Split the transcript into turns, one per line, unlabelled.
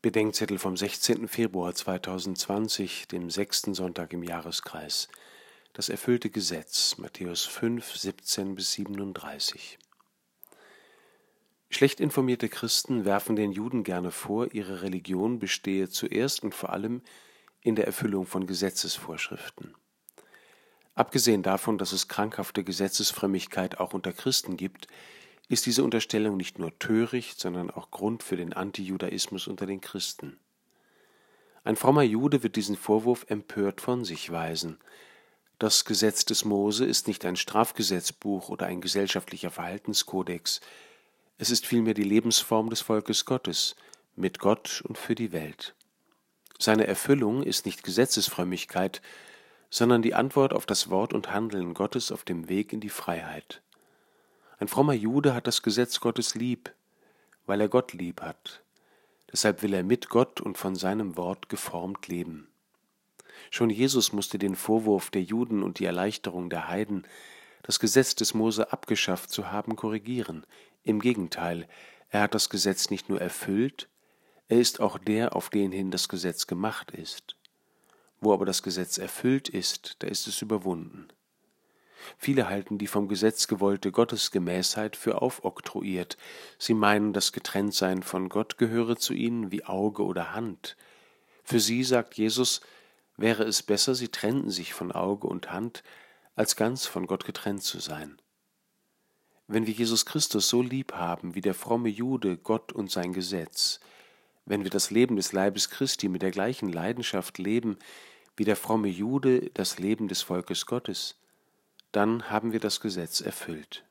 Bedenkzettel vom 16. Februar 2020, dem sechsten Sonntag im Jahreskreis. Das erfüllte Gesetz, Matthäus 5, 17 bis 37. Schlecht informierte Christen werfen den Juden gerne vor, ihre Religion bestehe zuerst und vor allem in der Erfüllung von Gesetzesvorschriften. Abgesehen davon, dass es krankhafte Gesetzesfrömmigkeit auch unter Christen gibt, ist diese Unterstellung nicht nur töricht, sondern auch Grund für den Antijudaismus unter den Christen. Ein frommer Jude wird diesen Vorwurf empört von sich weisen. Das Gesetz des Mose ist nicht ein Strafgesetzbuch oder ein gesellschaftlicher Verhaltenskodex, es ist vielmehr die Lebensform des Volkes Gottes, mit Gott und für die Welt. Seine Erfüllung ist nicht Gesetzesfrömmigkeit, sondern die Antwort auf das Wort und Handeln Gottes auf dem Weg in die Freiheit. Ein frommer Jude hat das Gesetz Gottes lieb, weil er Gott lieb hat. Deshalb will er mit Gott und von seinem Wort geformt leben. Schon Jesus musste den Vorwurf der Juden und die Erleichterung der Heiden, das Gesetz des Mose abgeschafft zu haben, korrigieren. Im Gegenteil, er hat das Gesetz nicht nur erfüllt, er ist auch der, auf den hin das Gesetz gemacht ist. Wo aber das Gesetz erfüllt ist, da ist es überwunden. Viele halten die vom Gesetz gewollte Gottesgemäßheit für aufoktroyiert. Sie meinen, das Getrenntsein von Gott gehöre zu ihnen wie Auge oder Hand. Für sie, sagt Jesus, wäre es besser, sie trennten sich von Auge und Hand, als ganz von Gott getrennt zu sein. Wenn wir Jesus Christus so lieb haben wie der fromme Jude Gott und sein Gesetz, wenn wir das Leben des Leibes Christi mit der gleichen Leidenschaft leben wie der fromme Jude das Leben des Volkes Gottes, dann haben wir das Gesetz erfüllt.